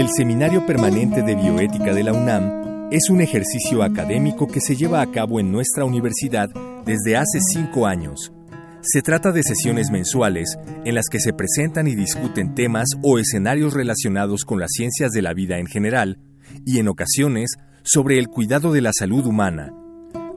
El Seminario Permanente de Bioética de la UNAM es un ejercicio académico que se lleva a cabo en nuestra universidad desde hace cinco años. Se trata de sesiones mensuales en las que se presentan y discuten temas o escenarios relacionados con las ciencias de la vida en general y en ocasiones sobre el cuidado de la salud humana.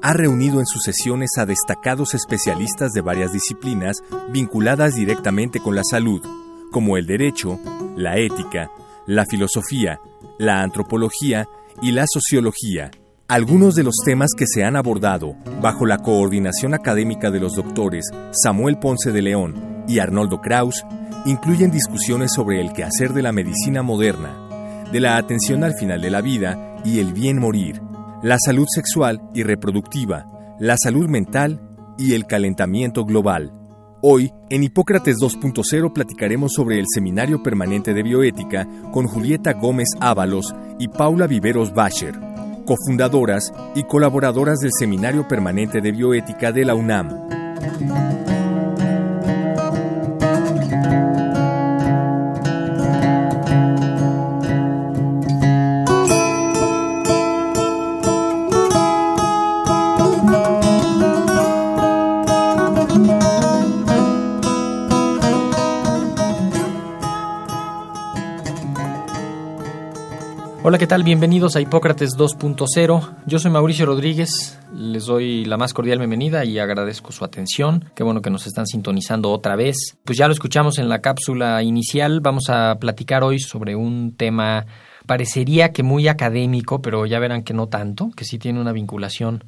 Ha reunido en sus sesiones a destacados especialistas de varias disciplinas vinculadas directamente con la salud, como el derecho, la ética, la filosofía, la antropología y la sociología. Algunos de los temas que se han abordado bajo la coordinación académica de los doctores Samuel Ponce de León y Arnoldo Kraus incluyen discusiones sobre el quehacer de la medicina moderna, de la atención al final de la vida y el bien morir, la salud sexual y reproductiva, la salud mental y el calentamiento global. Hoy, en Hipócrates 2.0 platicaremos sobre el Seminario Permanente de Bioética con Julieta Gómez Ábalos y Paula Viveros Bacher, cofundadoras y colaboradoras del Seminario Permanente de Bioética de la UNAM. Hola, ¿qué tal? Bienvenidos a Hipócrates 2.0. Yo soy Mauricio Rodríguez, les doy la más cordial bienvenida y agradezco su atención. Qué bueno que nos están sintonizando otra vez. Pues ya lo escuchamos en la cápsula inicial, vamos a platicar hoy sobre un tema parecería que muy académico, pero ya verán que no tanto, que sí tiene una vinculación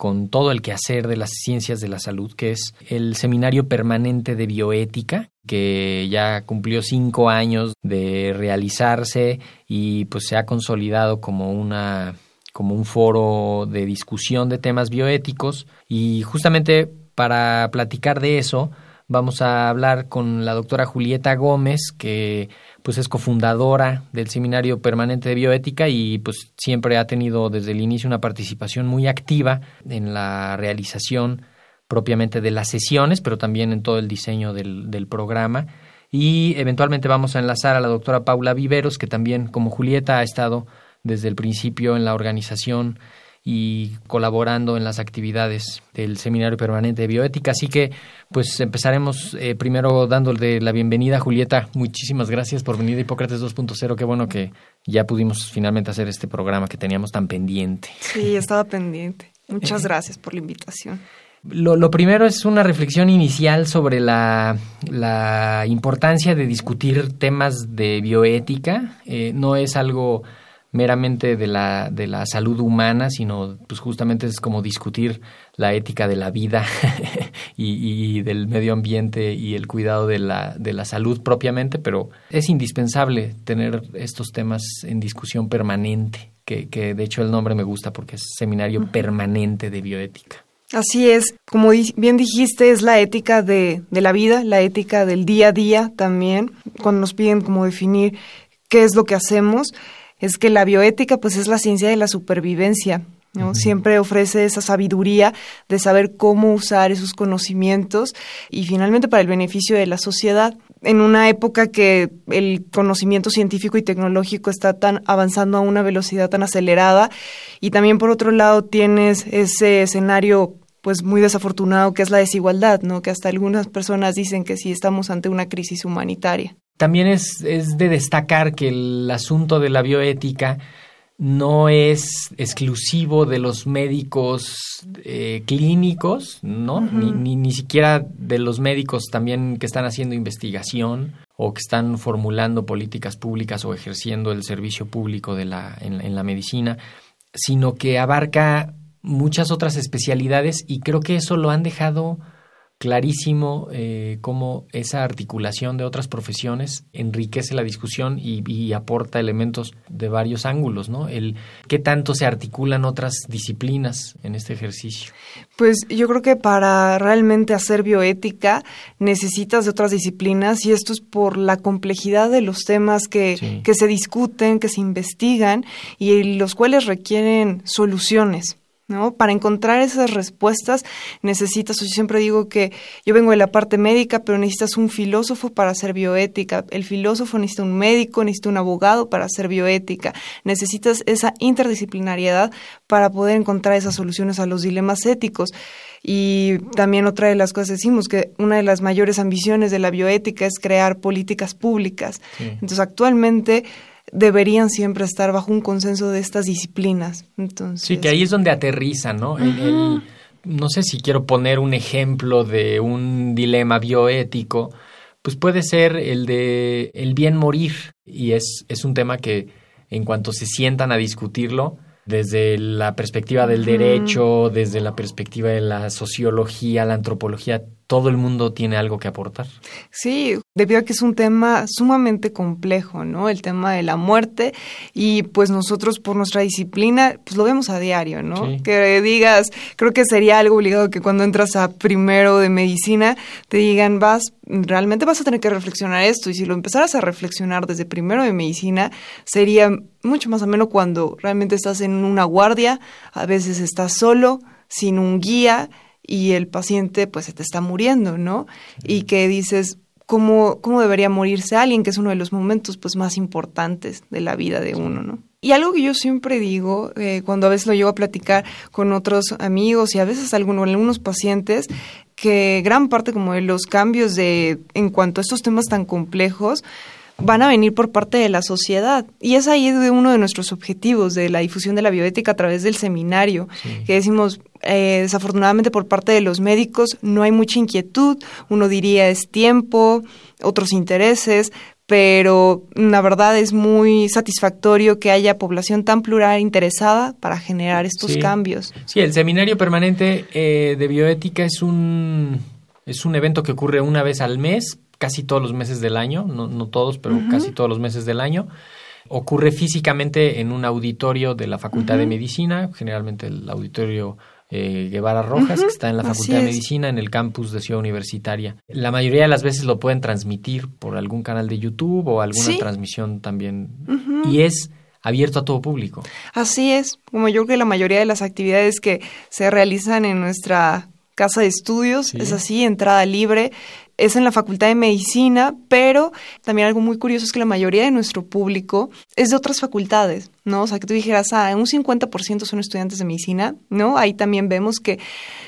con todo el quehacer de las ciencias de la salud, que es el Seminario Permanente de Bioética, que ya cumplió cinco años de realizarse y pues se ha consolidado como una como un foro de discusión de temas bioéticos. Y justamente para platicar de eso vamos a hablar con la doctora Julieta Gómez que pues es cofundadora del Seminario Permanente de Bioética y pues siempre ha tenido desde el inicio una participación muy activa en la realización propiamente de las sesiones, pero también en todo el diseño del, del programa. Y eventualmente vamos a enlazar a la doctora Paula Viveros, que también, como Julieta, ha estado desde el principio en la organización y colaborando en las actividades del Seminario Permanente de Bioética. Así que, pues empezaremos eh, primero dándole la bienvenida a Julieta. Muchísimas gracias por venir a Hipócrates 2.0. Qué bueno que ya pudimos finalmente hacer este programa que teníamos tan pendiente. Sí, estaba pendiente. Muchas gracias por la invitación. Lo, lo, primero es una reflexión inicial sobre la, la importancia de discutir temas de bioética. Eh, no es algo meramente de la, de la salud humana, sino pues justamente es como discutir la ética de la vida y, y, del medio ambiente y el cuidado de la, de la salud propiamente, pero es indispensable tener estos temas en discusión permanente, que, que de hecho el nombre me gusta porque es Seminario Permanente de Bioética. Así es, como bien dijiste, es la ética de, de la vida, la ética del día a día también, cuando nos piden como definir qué es lo que hacemos es que la bioética pues es la ciencia de la supervivencia, ¿no? Uh -huh. Siempre ofrece esa sabiduría de saber cómo usar esos conocimientos y finalmente para el beneficio de la sociedad. En una época que el conocimiento científico y tecnológico está tan avanzando a una velocidad tan acelerada y también por otro lado tienes ese escenario pues muy desafortunado que es la desigualdad, ¿no? Que hasta algunas personas dicen que sí estamos ante una crisis humanitaria. También es, es de destacar que el asunto de la bioética no es exclusivo de los médicos eh, clínicos, ¿no? Uh -huh. ni, ni, ni, siquiera de los médicos también que están haciendo investigación o que están formulando políticas públicas o ejerciendo el servicio público de la, en, en la medicina, sino que abarca muchas otras especialidades y creo que eso lo han dejado clarísimo eh, cómo esa articulación de otras profesiones enriquece la discusión y, y, aporta elementos de varios ángulos, ¿no? El qué tanto se articulan otras disciplinas en este ejercicio. Pues yo creo que para realmente hacer bioética necesitas de otras disciplinas y esto es por la complejidad de los temas que, sí. que se discuten, que se investigan y los cuales requieren soluciones. ¿No? Para encontrar esas respuestas necesitas, yo siempre digo que yo vengo de la parte médica, pero necesitas un filósofo para hacer bioética, el filósofo necesita un médico, necesita un abogado para hacer bioética, necesitas esa interdisciplinariedad para poder encontrar esas soluciones a los dilemas éticos. Y también otra de las cosas decimos que una de las mayores ambiciones de la bioética es crear políticas públicas. Sí. Entonces, actualmente deberían siempre estar bajo un consenso de estas disciplinas. Entonces, sí, que ahí es donde aterriza, ¿no? El, el, no sé si quiero poner un ejemplo de un dilema bioético, pues puede ser el de el bien morir y es, es un tema que en cuanto se sientan a discutirlo, desde la perspectiva del derecho, desde la perspectiva de la sociología, la antropología, todo el mundo tiene algo que aportar. Sí, debido a que es un tema sumamente complejo, ¿no? El tema de la muerte y pues nosotros por nuestra disciplina pues lo vemos a diario, ¿no? Sí. Que digas, creo que sería algo obligado que cuando entras a primero de medicina te digan, vas, realmente vas a tener que reflexionar esto y si lo empezaras a reflexionar desde primero de medicina sería mucho más ameno cuando realmente estás en una guardia, a veces estás solo, sin un guía y el paciente pues se te está muriendo, ¿no? Y que dices, ¿cómo, cómo debería morirse alguien? Que es uno de los momentos pues más importantes de la vida de uno, ¿no? Y algo que yo siempre digo, eh, cuando a veces lo llevo a platicar con otros amigos y a veces algunos, algunos pacientes, que gran parte como de los cambios de en cuanto a estos temas tan complejos, van a venir por parte de la sociedad. Y es ahí de uno de nuestros objetivos de la difusión de la bioética a través del seminario, sí. que decimos, eh, desafortunadamente por parte de los médicos no hay mucha inquietud, uno diría es tiempo, otros intereses, pero la verdad es muy satisfactorio que haya población tan plural interesada para generar estos sí. cambios. Sí, el Seminario Permanente eh, de Bioética es un, es un evento que ocurre una vez al mes, casi todos los meses del año, no, no todos, pero uh -huh. casi todos los meses del año. Ocurre físicamente en un auditorio de la Facultad uh -huh. de Medicina, generalmente el auditorio eh, Guevara Rojas, uh -huh. que está en la Facultad de Medicina, en el campus de Ciudad Universitaria. La mayoría de las veces lo pueden transmitir por algún canal de YouTube o alguna ¿Sí? transmisión también. Y es abierto a todo público. Así es, como yo creo que la mayoría de las actividades que se realizan en nuestra casa de estudios sí. es así, entrada libre es en la Facultad de Medicina, pero también algo muy curioso es que la mayoría de nuestro público es de otras facultades, ¿no? O sea, que tú dijeras, ah, un 50% son estudiantes de medicina, ¿no? Ahí también vemos que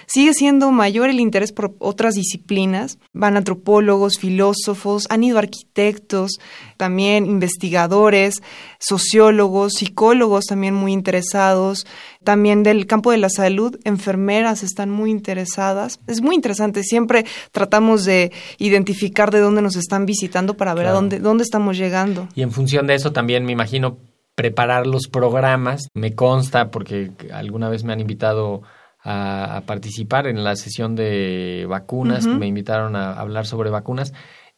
sigue siendo mayor el interés por otras disciplinas. Van antropólogos, filósofos, han ido arquitectos, también investigadores, sociólogos, psicólogos también muy interesados, también del campo de la salud, enfermeras están muy interesadas. Es muy interesante, siempre tratamos de identificar de dónde nos están visitando para ver claro. a dónde, dónde estamos llegando. Y en función de eso también me imagino preparar los programas. Me consta porque alguna vez me han invitado a, a participar en la sesión de vacunas, uh -huh. me invitaron a hablar sobre vacunas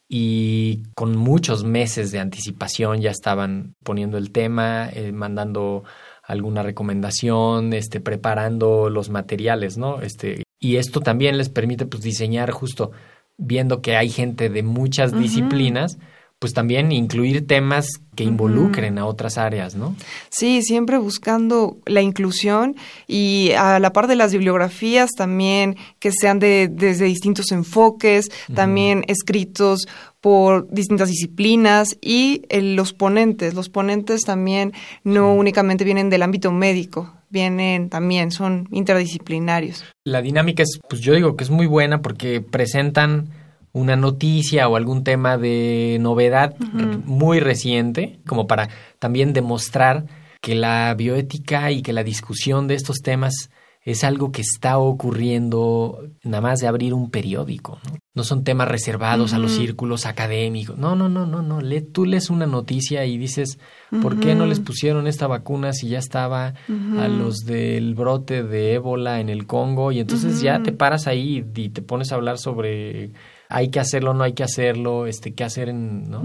y con muchos meses de anticipación ya estaban poniendo el tema, eh, mandando alguna recomendación, este, preparando los materiales, ¿no? Este, y esto también les permite pues diseñar justo viendo que hay gente de muchas uh -huh. disciplinas, pues también incluir temas que involucren a otras áreas, ¿no? Sí, siempre buscando la inclusión y a la par de las bibliografías también que sean de, desde distintos enfoques, uh -huh. también escritos por distintas disciplinas y el, los ponentes. Los ponentes también no sí. únicamente vienen del ámbito médico, vienen también, son interdisciplinarios. La dinámica es, pues yo digo que es muy buena porque presentan una noticia o algún tema de novedad uh -huh. muy reciente, como para también demostrar que la bioética y que la discusión de estos temas es algo que está ocurriendo nada más de abrir un periódico. ¿no? no son temas reservados a los círculos académicos. No, no, no, no, no. Le, tú lees una noticia y dices, ¿por qué no les pusieron esta vacuna si ya estaba a los del brote de ébola en el Congo? Y entonces ya te paras ahí y te pones a hablar sobre hay que hacerlo, no hay que hacerlo, este, qué hacer en, ¿no?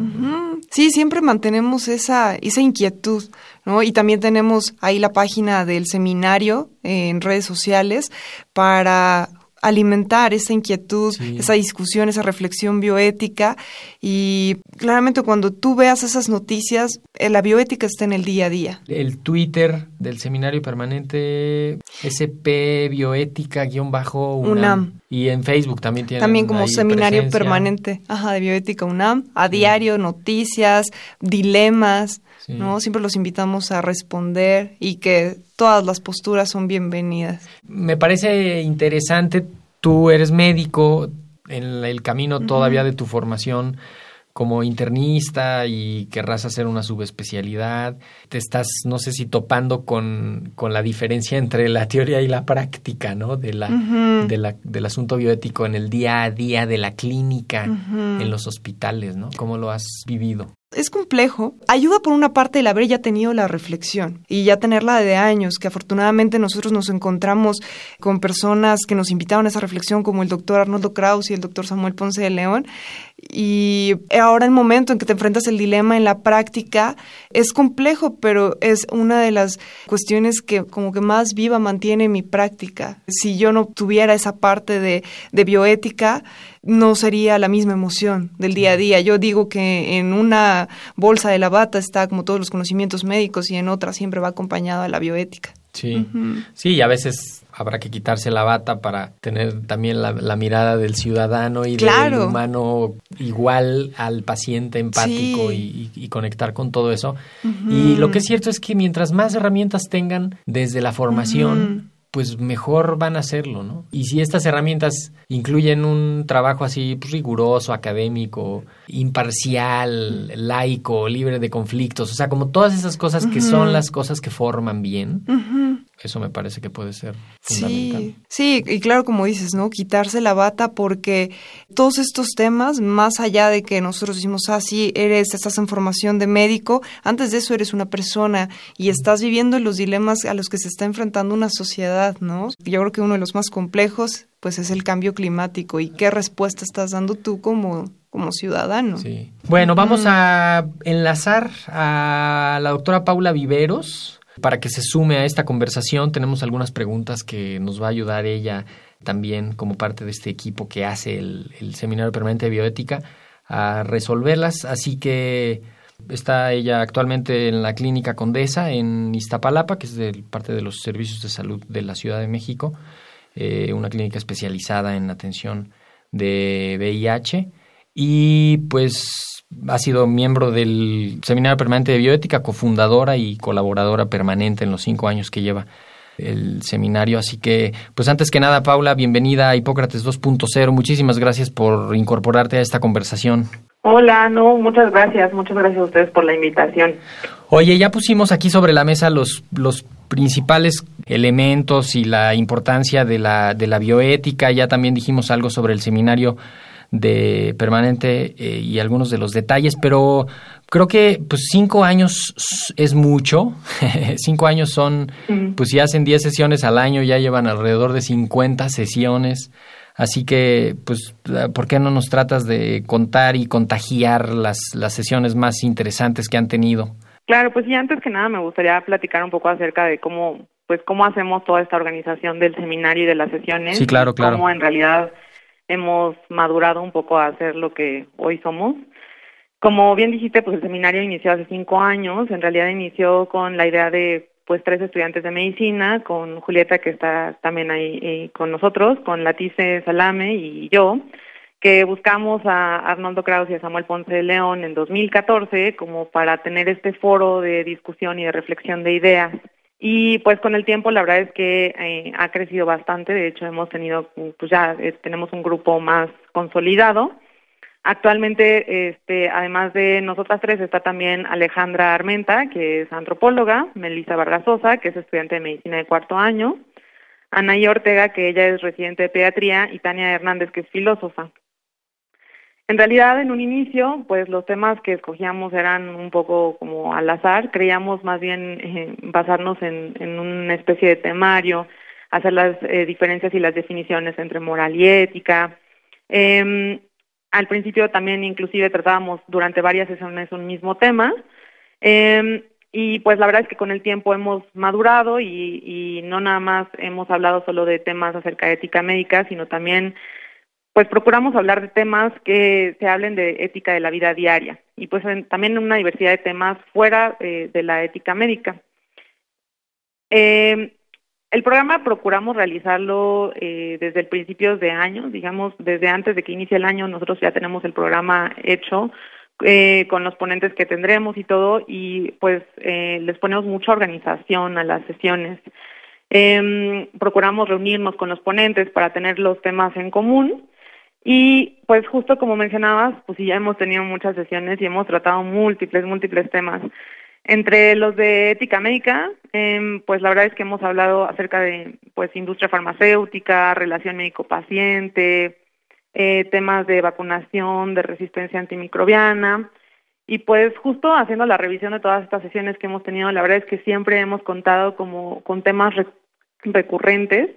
Sí, siempre mantenemos esa, esa inquietud, ¿no? Y también tenemos ahí la página del seminario en redes sociales para alimentar esa inquietud, esa discusión, esa reflexión bioética y claramente cuando tú veas esas noticias, eh, la bioética está en el día a día. El Twitter del seminario permanente SP bioética-UNAM. Y en Facebook también tiene. También como seminario permanente ajá, de bioética UNAM, a diario, noticias, dilemas. ¿No? Siempre los invitamos a responder y que todas las posturas son bienvenidas. Me parece interesante, tú eres médico, en el camino todavía de tu formación como internista y querrás hacer una subespecialidad, te estás, no sé si topando con, con la diferencia entre la teoría y la práctica, ¿no? De la, de la, del asunto bioético en el día a día de la clínica, en los hospitales, ¿no? ¿Cómo lo has vivido? Es complejo. Ayuda por una parte el haber ya tenido la reflexión y ya tenerla de años, que afortunadamente nosotros nos encontramos con personas que nos invitaron a esa reflexión, como el doctor Arnoldo Kraus y el doctor Samuel Ponce de León. Y ahora el momento en que te enfrentas el dilema en la práctica es complejo, pero es una de las cuestiones que como que más viva mantiene mi práctica. Si yo no tuviera esa parte de, de bioética, no sería la misma emoción del día a día. Yo digo que en una bolsa de la bata está como todos los conocimientos médicos y en otra siempre va acompañada la bioética. Sí, sí, y a veces habrá que quitarse la bata para tener también la, mirada del ciudadano y del humano igual al paciente empático y, conectar con todo eso. Y lo que es cierto es que mientras más herramientas tengan desde la formación, pues mejor van a hacerlo, ¿no? Y si estas herramientas incluyen un trabajo así pues, riguroso, académico, imparcial, laico, libre de conflictos, o sea, como todas esas cosas que son las cosas que forman bien, eso me parece que puede ser fundamental. Sí, sí, y claro, como dices, ¿no? Quitarse la bata porque todos estos temas, más allá de que nosotros decimos, ah, sí, eres, estás en formación de médico, antes de eso eres una persona y estás viviendo los dilemas a los que se está enfrentando una sociedad, ¿no? Yo creo que uno de los más complejos, pues, es el cambio climático y qué respuesta estás dando tú como como ciudadano. Sí. Bueno, vamos a enlazar a la doctora Paula Viveros, para que se sume a esta conversación, tenemos algunas preguntas que nos va a ayudar ella también como parte de este equipo que hace el, Seminario Permanente de Bioética a resolverlas. Así que está ella actualmente en la Clínica Condesa en Iztapalapa, que es parte de los servicios de salud de la Ciudad de México, eh, una clínica especializada en atención de VIH. Y pues ha sido miembro del Seminario Permanente de Bioética, cofundadora y colaboradora permanente en los cinco años que lleva el seminario. Así que, pues antes que nada, Paula, bienvenida a Hipócrates 2.0. Muchísimas gracias por incorporarte a esta conversación. Hola, no, muchas gracias, muchas gracias a ustedes por la invitación. Oye, ya pusimos aquí sobre la mesa los, los principales elementos y la importancia de la, de la bioética, ya también dijimos algo sobre el seminario de permanente eh, y algunos de los detalles, pero creo que pues cinco años es mucho. cinco años son, pues si hacen diez sesiones al año, ya llevan alrededor de 50 sesiones. Así que, pues, ¿por qué no nos tratas de contar y contagiar las, las sesiones más interesantes que han tenido? Claro, pues sí, antes que nada me gustaría platicar un poco acerca de cómo, pues, cómo hacemos toda esta organización del seminario y de las sesiones. Sí, claro, claro. Cómo en realidad hemos madurado un poco a ser lo que hoy somos. Como bien dijiste, pues el seminario inició hace cinco años. En realidad inició con la idea de pues tres estudiantes de medicina, con Julieta que está también ahí eh, con nosotros, con Latice Salame y yo, que buscamos a Arnoldo Kraus y a Samuel Ponce de León en 2014 como para tener este foro de discusión y de reflexión de ideas y pues con el tiempo la verdad es que eh, ha crecido bastante, de hecho hemos tenido, pues ya eh, tenemos un grupo más consolidado. Actualmente, este, además de nosotras tres, está también Alejandra Armenta, que es antropóloga, Melissa Vargasosa, que es estudiante de medicina de cuarto año, Anaí Ortega, que ella es residente de pediatría, y Tania Hernández, que es filósofa. En realidad, en un inicio, pues los temas que escogíamos eran un poco como al azar. Creíamos más bien eh, basarnos en, una especie de temario, hacer las eh, diferencias y las definiciones entre moral y ética. Em, al principio también inclusive tratábamos durante varias sesiones un mismo tema. Em, y pues la verdad es que con el tiempo hemos madurado y, y no nada más hemos hablado solo de temas acerca de ética médica, sino también pues procuramos hablar de temas que se hablen de ética de la vida diaria y pues también una diversidad de temas fuera eh, de la ética médica. Eh, el programa procuramos realizarlo eh, desde el principio de año, digamos, desde antes de que inicie el año, nosotros ya tenemos el programa hecho con los ponentes que tendremos y todo, y pues les ponemos mucha organización a las sesiones. Em, procuramos reunirnos con los ponentes para tener los temas en común y pues justo como mencionabas, pues ya hemos tenido muchas sesiones y hemos tratado múltiples, múltiples temas. Entre los de ética médica, eh, pues la verdad es que hemos hablado acerca de pues industria farmacéutica, relación médico-paciente, eh, temas de vacunación, de resistencia antimicrobiana. Y pues justo haciendo la revisión de todas estas sesiones que hemos tenido, la verdad es que siempre hemos contado como con temas recurrentes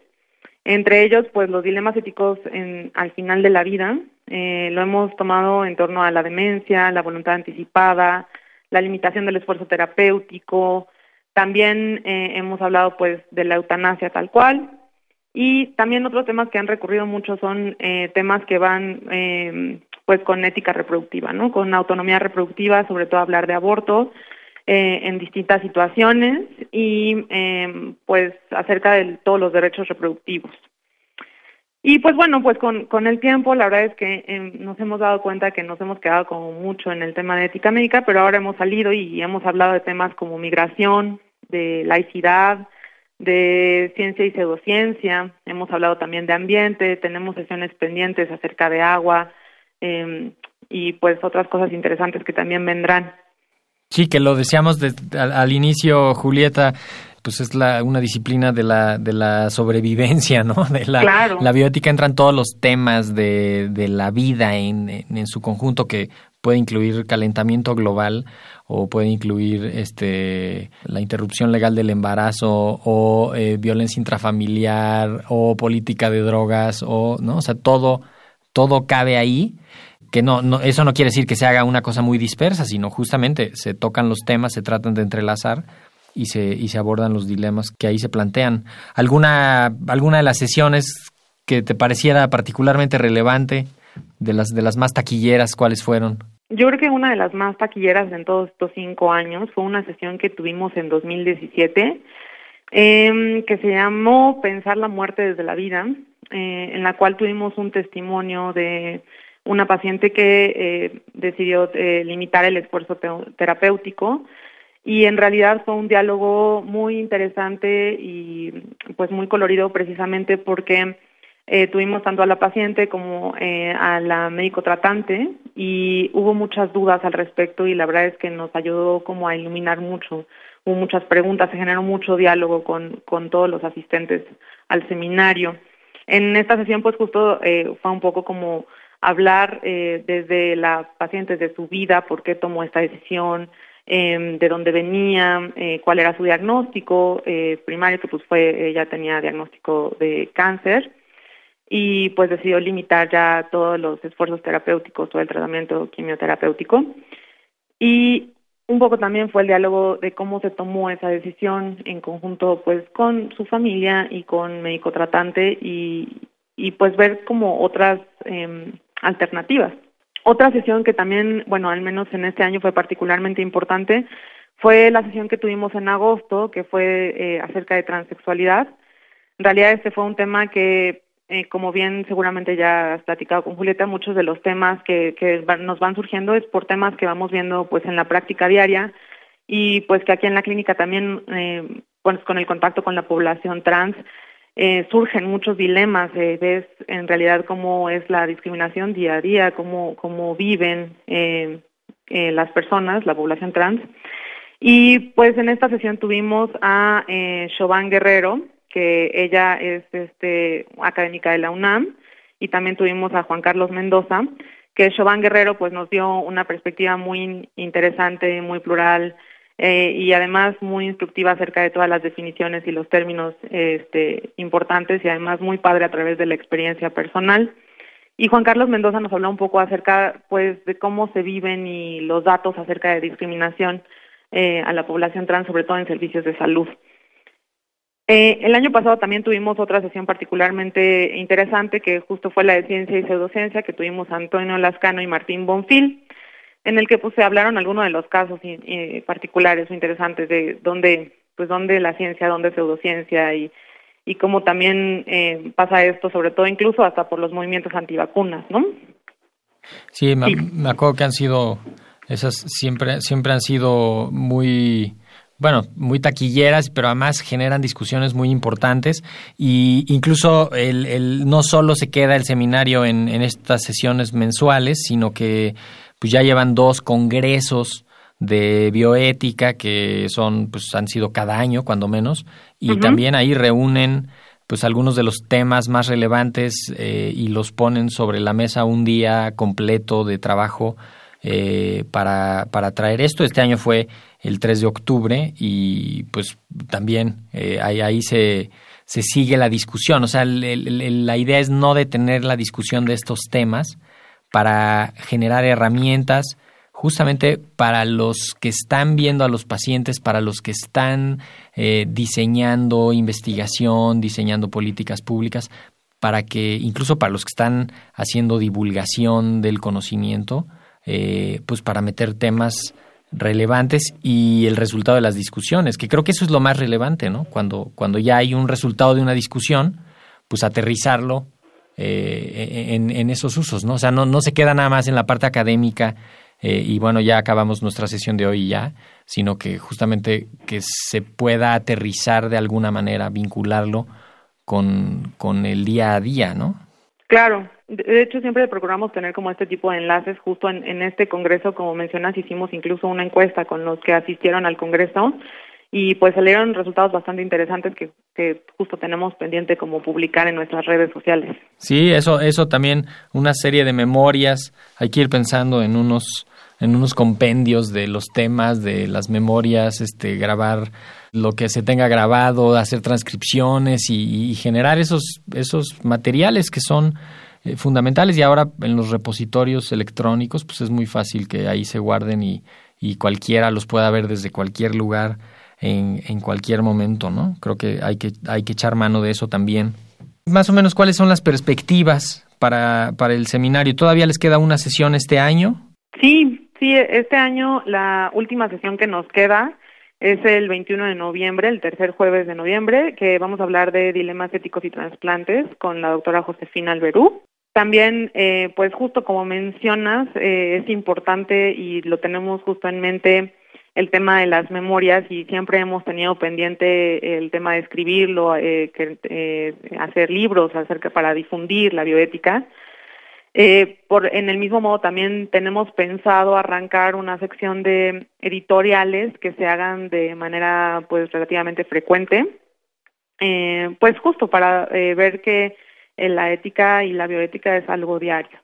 entre ellos, pues los dilemas éticos en, al final de la vida, eh, lo hemos tomado en torno a la demencia, la voluntad anticipada, la limitación del esfuerzo terapéutico, también eh, hemos hablado pues de la eutanasia tal cual. Y también otros temas que han recurrido mucho son eh, temas que van pues con ética reproductiva, ¿no? Con autonomía reproductiva, sobre todo hablar de aborto, eh, en distintas situaciones y eh, pues acerca de todos los derechos reproductivos. Y pues bueno, pues con, con el tiempo la verdad es que eh, nos hemos dado cuenta que nos hemos quedado como mucho en el tema de ética médica, pero ahora hemos salido y hemos hablado de temas como migración, de laicidad, de ciencia y pseudociencia, hemos hablado también de ambiente, tenemos sesiones pendientes acerca de agua y pues otras cosas interesantes que también vendrán. Sí, que lo decíamos al, inicio, Julieta, pues es la, una disciplina de la, de la sobrevivencia, ¿no? De la, la bioética entran todos los temas de, de la vida en, en, su conjunto que puede incluir calentamiento global o puede incluir este la interrupción legal del embarazo o eh, violencia intrafamiliar o política de drogas o no o sea todo todo cabe ahí que no, no, eso no quiere decir que se haga una cosa muy dispersa, sino justamente se tocan los temas, se tratan de entrelazar y se, y se abordan los dilemas que ahí se plantean. ¿Alguna, alguna de las sesiones que te pareciera particularmente relevante, de las, de las más taquilleras, cuáles fueron? Yo creo que una de las más taquilleras en todos estos cinco años fue una sesión que tuvimos en 2017, eh, que se llamó Pensar la muerte desde la vida, eh, en la cual tuvimos un testimonio de una paciente que eh, decidió eh, limitar el esfuerzo terapéutico y en realidad fue un diálogo muy interesante y pues muy colorido precisamente porque eh, tuvimos tanto a la paciente como a la médico tratante y hubo muchas dudas al respecto y la verdad es que nos ayudó como a iluminar mucho, hubo muchas preguntas, se generó mucho diálogo con, con todos los asistentes al seminario. En esta sesión pues justo fue un poco como hablar eh, desde la paciente de su vida, por qué tomó esta decisión, eh, de dónde venía, eh, cuál era su diagnóstico eh, primario, que pues fue, ella tenía diagnóstico de cáncer y pues decidió limitar ya todos los esfuerzos terapéuticos, todo el tratamiento quimioterapéutico. Y un poco también fue el diálogo de cómo se tomó esa decisión en conjunto pues con su familia y con médico tratante y, y pues ver como otras eh, alternativas. Otra sesión que también, bueno, al menos en este año fue particularmente importante, fue la sesión que tuvimos en agosto, que fue eh, acerca de transexualidad. En realidad este fue un tema que, eh, como bien seguramente ya has platicado con Julieta, muchos de los temas que, que nos van surgiendo es por temas que vamos viendo pues en la práctica diaria y pues que aquí en la clínica también, eh, pues con el contacto con la población trans, eh, surgen muchos dilemas, eh, ves en realidad cómo es la discriminación día a día, cómo, cómo viven eh, eh, las personas, la población trans. Y pues en esta sesión tuvimos a eh, Chauvin Guerrero, que ella es este, académica de la UNAM, y también tuvimos a Juan Carlos Mendoza, que Chauvin Guerrero pues nos dio una perspectiva muy interesante, muy plural eh, y además muy instructiva acerca de todas las definiciones y los términos este, importantes y además muy padre a través de la experiencia personal. Y Juan Carlos Mendoza nos habló un poco acerca pues de cómo se viven y los datos acerca de discriminación eh, a la población trans, sobre todo en servicios de salud. Eh, el año pasado también tuvimos otra sesión particularmente interesante que justo fue la de ciencia y pseudociencia que tuvimos Antonio Lascano y Martín Bonfil, en el que pues se hablaron algunos de los casos particulares o interesantes de dónde pues dónde la ciencia, dónde pseudociencia y y cómo también eh, pasa esto, sobre todo incluso hasta por los movimientos antivacunas, ¿no? Sí, me, me acuerdo que han sido esas siempre siempre han sido muy bueno, muy taquilleras, pero además generan discusiones muy importantes y incluso el, el no solo se queda el seminario en, en, estas sesiones mensuales, sino que pues ya llevan dos congresos de bioética que son pues han sido cada año cuando menos y también ahí reúnen pues algunos de los temas más relevantes eh, y los ponen sobre la mesa un día completo de trabajo eh, para, para traer esto. Este año fue el 3 de octubre y pues también eh, ahí, ahí se, se sigue la discusión. O sea, la idea es no detener la discusión de estos temas para generar herramientas justamente para los que están viendo a los pacientes, para los que están eh, diseñando investigación, diseñando políticas públicas, para que incluso para los que están haciendo divulgación del conocimiento, eh, pues para meter temas relevantes y el resultado de las discusiones, que creo que eso es lo más relevante, ¿no? Cuando, cuando ya hay un resultado de una discusión, pues aterrizarlo eh, en, esos usos, ¿no? O sea, no, no se queda nada más en la parte académica eh, y bueno, ya acabamos nuestra sesión de hoy ya, sino que justamente que se pueda aterrizar de alguna manera, vincularlo con, con el día a día, ¿no? Claro, de hecho, siempre procuramos tener como este tipo de enlaces. Justo en, este congreso, como mencionas, hicimos incluso una encuesta con los que asistieron al congreso y pues salieron resultados bastante interesantes que, que justo tenemos pendiente como publicar en nuestras redes sociales. Sí, eso, eso también, una serie de memorias. Hay que ir pensando en unos en unos compendios de los temas, de las memorias, este, grabar lo que se tenga grabado, hacer transcripciones y, y generar esos, esos materiales que son eh, fundamentales y ahora en los repositorios electrónicos pues es muy fácil que ahí se guarden y, y cualquiera los pueda ver desde cualquier lugar en, cualquier momento, ¿no? Creo que hay, que hay que echar mano de eso también. Más o menos, ¿cuáles son las perspectivas para, para el seminario? ¿Todavía les queda una sesión este año? Sí, sí, este año la última sesión que nos queda es el 21 de noviembre, el tercer jueves de noviembre, que vamos a hablar de dilemas éticos y trasplantes con la doctora Josefina Alberú. También, eh, pues justo como mencionas, eh, es importante y lo tenemos justo en mente el tema de las memorias y siempre hemos tenido pendiente el tema de escribirlo, eh, eh, hacer libros acerca para difundir la bioética. Eh, por, en el mismo modo también tenemos pensado arrancar una sección de editoriales que se hagan de manera pues relativamente frecuente, eh, pues justo para eh, ver que eh, la ética y la bioética es algo diario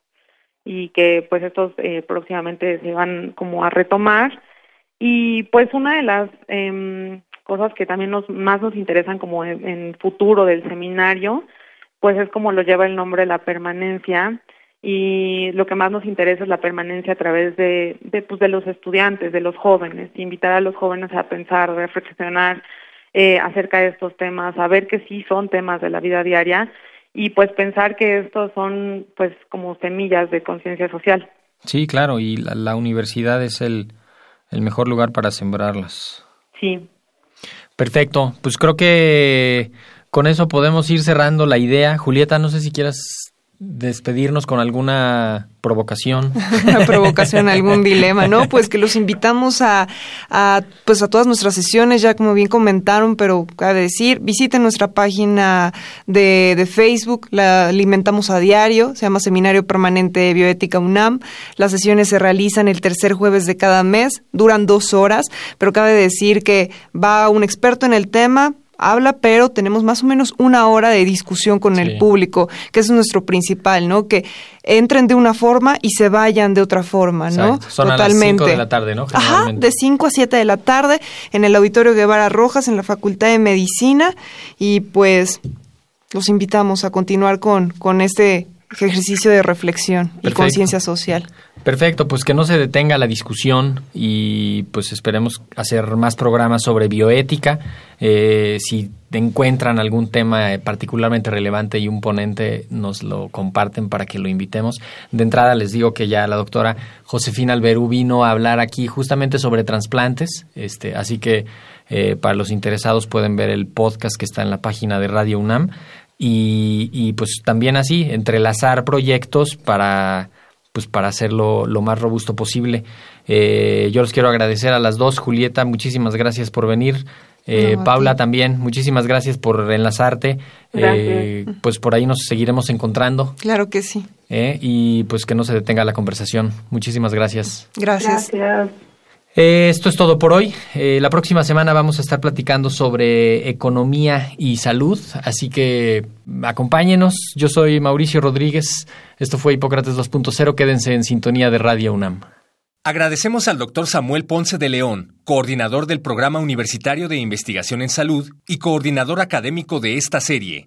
y que pues estos próximamente se van como a retomar y pues una de las eh, cosas que también nos más nos interesan como en, en futuro del seminario pues es como lo lleva el nombre la permanencia y lo que más nos interesa es la permanencia a través de, de, pues, de los estudiantes, de los jóvenes, invitar a los jóvenes a pensar, reflexionar eh, acerca de estos temas, a ver que sí son temas de la vida diaria y pues pensar que estos son pues como semillas de conciencia social. Sí, claro, y la, la universidad es el, el mejor lugar para sembrarlas. Sí. Perfecto, pues creo que con eso podemos ir cerrando la idea. Julieta, no sé si quieras despedirnos con alguna provocación. Una provocación, algún dilema, ¿no? Pues que los invitamos a, pues a todas nuestras sesiones, ya como bien comentaron, pero cabe decir, visiten nuestra página de, de Facebook, la alimentamos a diario, se llama Seminario Permanente de Bioética UNAM. Las sesiones se realizan el tercer jueves de cada mes, duran dos horas, pero cabe decir que va un experto en el tema, habla, pero tenemos más o menos una hora de discusión con el público, que es nuestro principal, ¿no? Que entren de una forma y se vayan de otra forma, ¿no? Son Totalmente. a las 5 de la tarde, ¿no? Ajá, de 5 a 7 de la tarde en el Auditorio Guevara Rojas, en la Facultad de Medicina, y pues los invitamos a continuar con, con este ejercicio de reflexión y conciencia social. Perfecto, pues que no se detenga la discusión y pues esperemos hacer más programas sobre bioética. Eh, si encuentran algún tema particularmente relevante y un ponente, nos lo comparten para que lo invitemos. De entrada les digo que ya la doctora Josefina Alberú vino a hablar aquí justamente sobre trasplantes, este, así que eh, para los interesados pueden ver el podcast que está en la página de Radio UNAM y, y pues también así entrelazar proyectos para pues para hacerlo lo más robusto posible. Eh, yo los quiero agradecer a las dos. Julieta, muchísimas gracias por venir. Eh, Paula también, muchísimas gracias por enlazarte. Eh, pues por ahí nos seguiremos encontrando. Claro que sí. y pues que no se detenga la conversación. Muchísimas gracias. Gracias. Gracias. Eh, esto es todo por hoy. Eh, la próxima semana vamos a estar platicando sobre economía y salud, así que acompáñenos. Yo soy Mauricio Rodríguez. Esto fue Hipócrates 2.0. Quédense en sintonía de Radio UNAM. Agradecemos al doctor Samuel Ponce de León, coordinador del Programa Universitario de Investigación en Salud y coordinador académico de esta serie.